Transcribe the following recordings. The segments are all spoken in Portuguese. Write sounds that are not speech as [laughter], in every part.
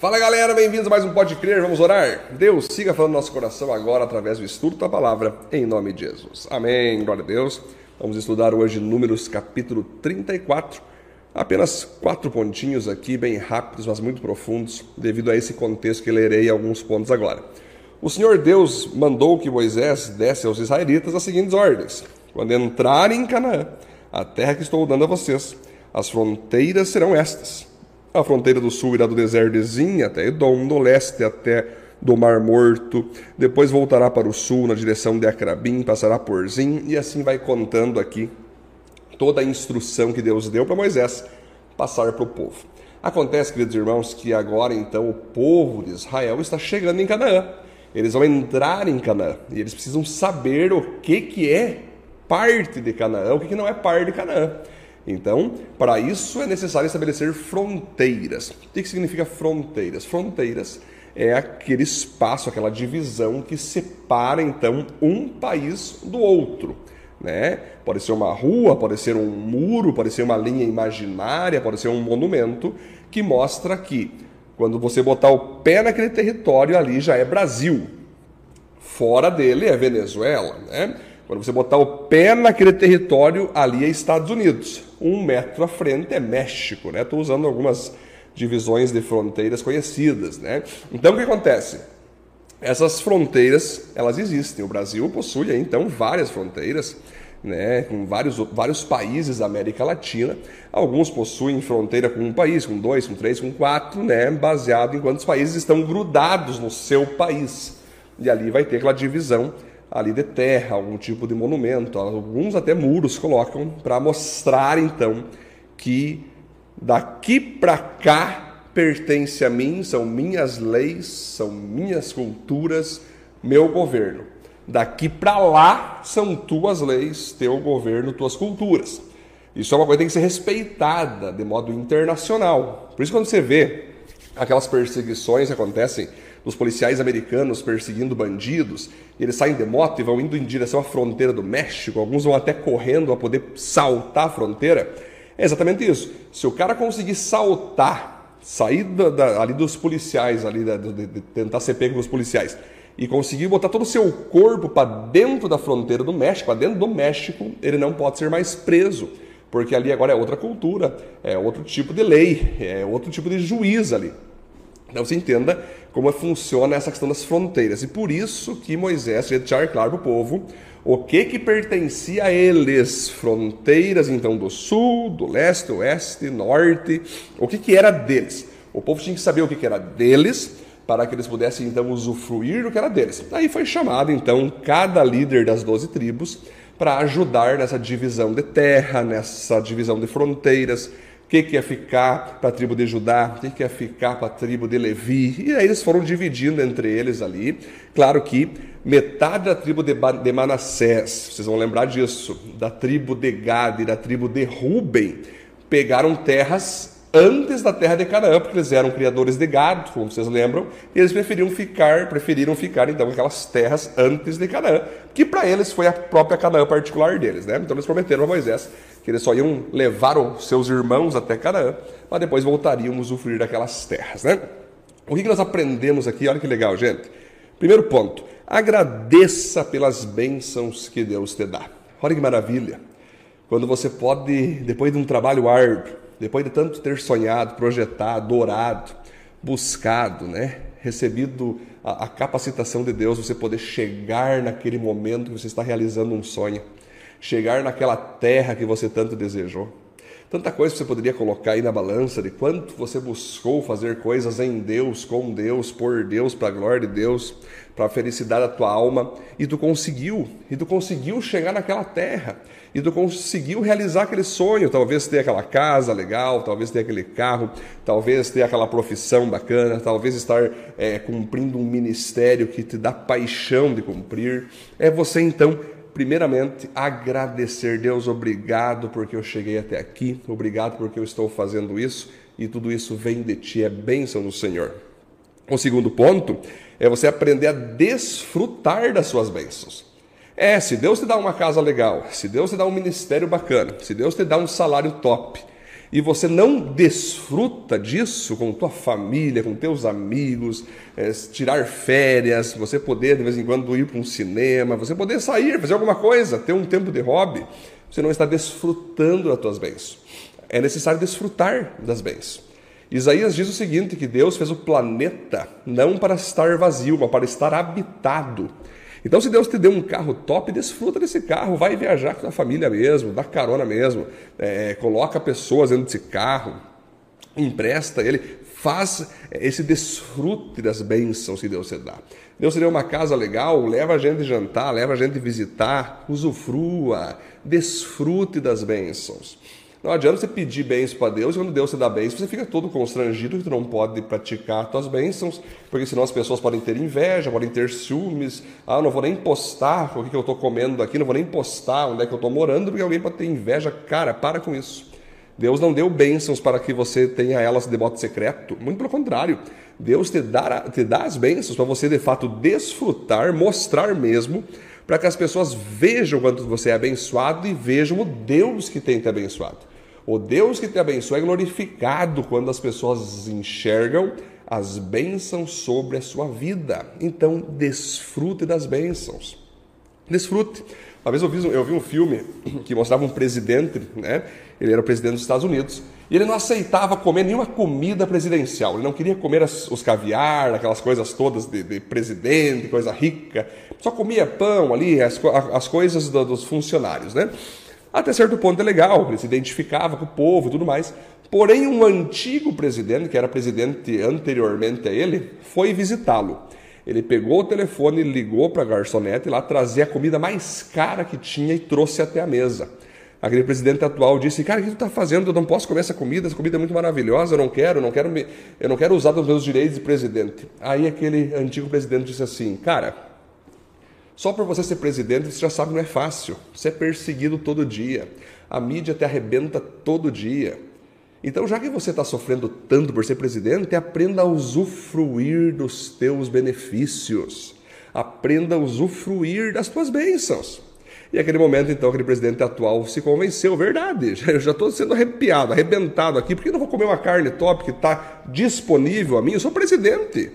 Fala galera, bem-vindos a mais um Pode Crer, vamos orar? Deus, siga falando no nosso coração agora através do estudo da palavra, em nome de Jesus. Amém, glória a Deus. Vamos estudar hoje Números capítulo 34. Apenas quatro pontinhos aqui, bem rápidos, mas muito profundos, devido a esse contexto que lerei alguns pontos agora. O Senhor Deus mandou que Moisés desse aos israelitas as seguintes ordens: Quando entrarem em Canaã, a terra que estou dando a vocês, as fronteiras serão estas a fronteira do sul irá do deserto de Zin até Edom, do leste até do Mar Morto, depois voltará para o sul na direção de Acrabim, passará por Zin, e assim vai contando aqui toda a instrução que Deus deu para Moisés passar para o povo. Acontece, queridos irmãos, que agora então o povo de Israel está chegando em Canaã. Eles vão entrar em Canaã e eles precisam saber o que, que é parte de Canaã, o que, que não é parte de Canaã. Então, para isso é necessário estabelecer fronteiras. O que significa fronteiras? Fronteiras é aquele espaço, aquela divisão que separa então um país do outro. Né? Pode ser uma rua, pode ser um muro, pode ser uma linha imaginária, pode ser um monumento que mostra que quando você botar o pé naquele território ali já é Brasil. Fora dele é Venezuela, né? Quando você botar o pé naquele território, ali é Estados Unidos. Um metro à frente é México, né? Estou usando algumas divisões de fronteiras conhecidas, né? Então, o que acontece? Essas fronteiras, elas existem. O Brasil possui, então, várias fronteiras, né? Com vários, vários países da América Latina. Alguns possuem fronteira com um país, com dois, com três, com quatro, né? Baseado em quantos países estão grudados no seu país. E ali vai ter aquela divisão ali de terra, algum tipo de monumento, alguns até muros colocam para mostrar então que daqui para cá pertence a mim, são minhas leis, são minhas culturas, meu governo. Daqui para lá são tuas leis, teu governo, tuas culturas. Isso é uma coisa que tem que ser respeitada de modo internacional. Por isso quando você vê aquelas perseguições que acontecem dos policiais americanos perseguindo bandidos, eles saem de moto e vão indo em direção à fronteira do México, alguns vão até correndo para poder saltar a fronteira. É exatamente isso. Se o cara conseguir saltar, sair da, da, ali dos policiais, ali da, de, de tentar ser pego pelos policiais, e conseguir botar todo o seu corpo para dentro da fronteira do México, para dentro do México, ele não pode ser mais preso, porque ali agora é outra cultura, é outro tipo de lei, é outro tipo de juiz ali. Então você entenda como funciona essa questão das fronteiras. E por isso que Moisés queria deixar claro para o povo o que que pertencia a eles, fronteiras então do sul, do leste, oeste, norte, o que que era deles. O povo tinha que saber o que que era deles para que eles pudessem então usufruir do que era deles. Aí foi chamado então cada líder das doze tribos para ajudar nessa divisão de terra, nessa divisão de fronteiras, que, que ia ficar para a tribo de Judá, o que, ia ficar para a tribo de Levi. E aí eles foram dividindo entre eles ali. Claro que metade da tribo de, Manassés, vocês vão lembrar disso, da tribo de Gad e da tribo de Ruben, pegaram terras antes da terra de Canaã, porque eles eram criadores de gado, como vocês lembram, e eles preferiam ficar, preferiram ficar então aquelas terras antes de Canaã, que para eles foi a própria Canaã particular deles, né? Então eles prometeram a Moisés que eles só iam levar os seus irmãos até Canaã, mas depois voltariam a usufruir daquelas terras, né? O que nós aprendemos aqui? Olha que legal, gente. Primeiro ponto, agradeça pelas bênçãos que Deus te dá. Olha que maravilha. Quando você pode, depois de um trabalho árduo, depois de tanto ter sonhado, projetado, orado, buscado, né? recebido a, a, capacitação de Deus, você poder chegar naquele momento que você está realizando um sonho, chegar naquela terra que você tanto desejou. Tanta coisa que você poderia colocar aí na balança de quanto você buscou fazer coisas em Deus, com Deus, por Deus, para a glória de Deus, para a felicidade da tua alma, e tu conseguiu, e tu conseguiu chegar naquela terra, e tu conseguiu realizar aquele sonho, talvez ter aquela casa legal, talvez ter aquele carro, talvez ter aquela profissão bacana, talvez estar é, cumprindo um ministério que te dá paixão de cumprir. É você então primeiramente, agradecer. Deus, obrigado porque eu cheguei até aqui, obrigado porque eu estou fazendo isso e tudo isso vem de ti, é bênção do Senhor. O segundo ponto é você aprender a desfrutar das suas bênçãos. É, se Deus te dá uma casa legal, se Deus te dá um ministério bacana, se Deus te dá um salário top, e você não desfruta disso com tua família, com teus amigos, é, tirar férias, você poder de vez em quando ir para um cinema, você poder sair, fazer alguma coisa, ter um tempo de hobby, você não está desfrutando das tuas bênçãos. É necessário desfrutar das bênçãos. Isaías diz o seguinte: que Deus fez o planeta não para estar vazio, mas para estar habitado. Então, se Deus te deu um carro top, desfruta desse carro, vai viajar com a família mesmo, dá carona mesmo, é, coloca pessoas dentro desse carro, empresta ele, faz esse desfrute das bênçãos que Deus te dá. Deus te deu uma casa legal, leva a gente jantar, leva a gente visitar, usufrua, desfrute das bênçãos. Não adianta você pedir bênçãos para Deus e quando Deus te dá bênçãos, você fica todo constrangido que não pode praticar as tuas bênçãos, porque senão as pessoas podem ter inveja, podem ter ciúmes. Ah, não vou nem postar o que eu estou comendo aqui, não vou nem postar onde é que eu estou morando, porque alguém pode ter inveja. Cara, para com isso. Deus não deu bênçãos para que você tenha elas de modo secreto. Muito pelo contrário. Deus te dá, te dá as bênçãos para você de fato desfrutar, mostrar mesmo para que as pessoas vejam quanto você é abençoado e vejam o Deus que tem te abençoado. O Deus que te abençoa é glorificado quando as pessoas enxergam as bênçãos sobre a sua vida. Então, desfrute das bênçãos. Desfrute. Uma vez eu vi, eu vi um filme [clears throat] que mostrava um presidente, né? Ele era o presidente dos Estados Unidos e ele não aceitava comer nenhuma comida presidencial. Ele não queria comer as, os caviar, aquelas coisas todas de, de, presidente, coisa rica. Só comia pão ali, as, as coisas do, dos funcionários, né? Até certo ponto é legal, ele se identificava com o povo e tudo mais. Porém, um antigo presidente, que era presidente anteriormente a ele, foi visitá-lo. Ele pegou o telefone, ligou para a garçonete lá, trazia a comida mais cara que tinha e trouxe até a mesa. Aquele presidente atual disse: Cara, o que tu está fazendo? Eu não posso comer essa comida, essa comida é muito maravilhosa, eu não quero, eu não quero, me... eu não quero usar os meus direitos de presidente. Aí aquele antigo presidente disse assim: Cara, só por você ser presidente, você já sabe que não é fácil. Você é perseguido todo dia. A mídia te arrebenta todo dia. Então, já que você está sofrendo tanto por ser presidente, aprenda a usufruir dos teus benefícios. Aprenda a usufruir das tuas bênçãos. E aquele momento, então, aquele presidente atual se convenceu, verdade, [laughs] eu já estou sendo arrepiado, arrebentado aqui, porque eu não vou comer uma carne top que está disponível a mim? Eu sou presidente.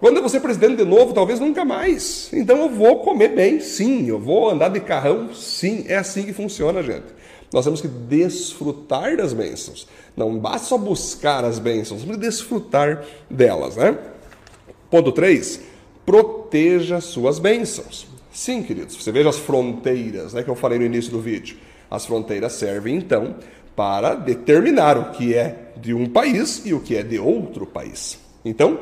Quando eu vou ser presidente de novo, talvez nunca mais. Então eu vou comer bem, sim. Eu vou andar de carrão, sim. É assim que funciona, gente. Nós temos que desfrutar das bênçãos. Não basta só buscar as bênçãos, temos que desfrutar delas, né? Ponto 3. Proteja suas bênçãos. Sim, queridos, você veja as fronteiras né, que eu falei no início do vídeo. As fronteiras servem, então, para determinar o que é de um país e o que é de outro país. Então,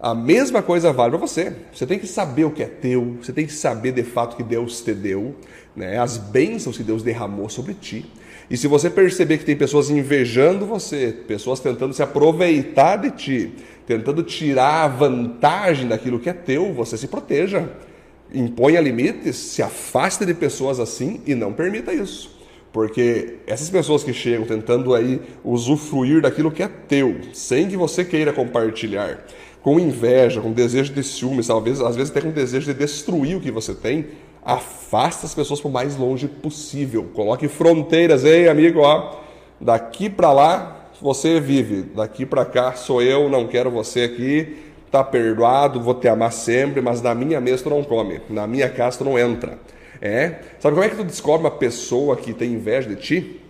a mesma coisa vale para você. Você tem que saber o que é teu, você tem que saber de fato que Deus te deu, né? as bênçãos que Deus derramou sobre ti. E se você perceber que tem pessoas invejando você, pessoas tentando se aproveitar de ti, tentando tirar a vantagem daquilo que é teu, você se proteja. Imponha limites, se afaste de pessoas assim e não permita isso. Porque essas pessoas que chegam tentando aí usufruir daquilo que é teu, sem que você queira compartilhar, com inveja, com desejo de ciúmes, talvez, às vezes até com desejo de destruir o que você tem, afasta as pessoas o mais longe possível. Coloque fronteiras, ei amigo, ó, daqui para lá você vive, daqui para cá sou eu, não quero você aqui, tá perdoado, vou te amar sempre, mas na minha mesa tu não come, na minha casa tu não entra. É, sabe como é que tu descobre uma pessoa que tem inveja de ti?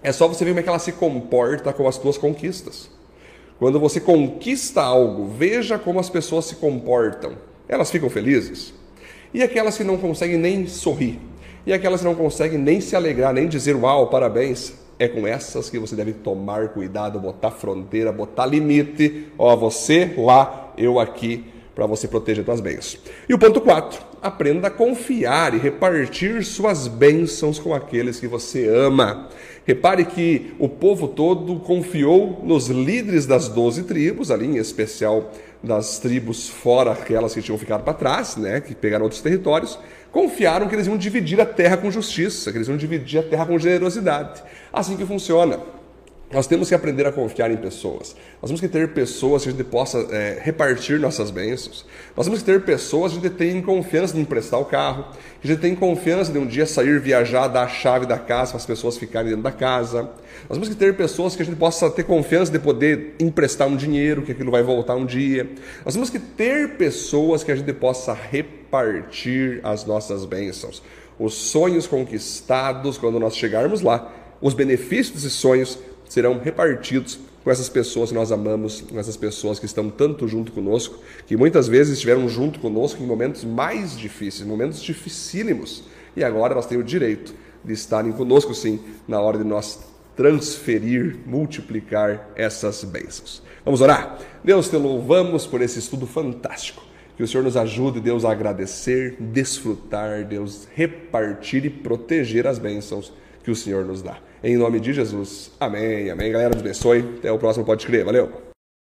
É só você ver como é que ela se comporta com as tuas conquistas. Quando você conquista algo, veja como as pessoas se comportam. Elas ficam felizes? E aquelas que não conseguem nem sorrir? E aquelas que não conseguem nem se alegrar, nem dizer uau, parabéns? É com essas que você deve tomar cuidado, botar fronteira, botar limite. Ó, você lá, eu aqui, para você proteger suas bênçãos. E o ponto 4, aprenda a confiar e repartir suas bênçãos com aqueles que você ama. Repare que o povo todo confiou nos líderes das doze tribos, ali em especial das tribos fora aquelas que tinham ficado para trás, né, que pegaram outros territórios, confiaram que eles iam dividir a terra com justiça, que eles iam dividir a terra com generosidade. Assim que funciona. Nós temos que aprender a confiar em pessoas. Nós temos que ter pessoas que a gente possa é, repartir nossas bênçãos. Nós temos que ter pessoas que a gente tem confiança de emprestar o carro, que a gente tem confiança de um dia sair, viajar, dar a chave da casa para as pessoas ficarem dentro da casa. Nós temos que ter pessoas que a gente possa ter confiança de poder emprestar um dinheiro, que aquilo vai voltar um dia. Nós temos que ter pessoas que a gente possa repartir as nossas bênçãos. Os sonhos conquistados, quando nós chegarmos lá, os benefícios desses sonhos serão repartidos com essas pessoas que nós amamos, com essas pessoas que estão tanto junto conosco, que muitas vezes estiveram junto conosco em momentos mais difíceis, momentos dificílimos, e agora elas têm o direito de estarem conosco sim na hora de nós transferir, multiplicar essas bênçãos. Vamos orar? Deus, te louvamos por esse estudo fantástico. Que o Senhor nos ajude, Deus, a agradecer, desfrutar, Deus, repartir e proteger as bênçãos que o Senhor nos dá. Em nome de Jesus. Amém, amém. Galera, nos abençoe. Até o próximo Pode Crer. Valeu!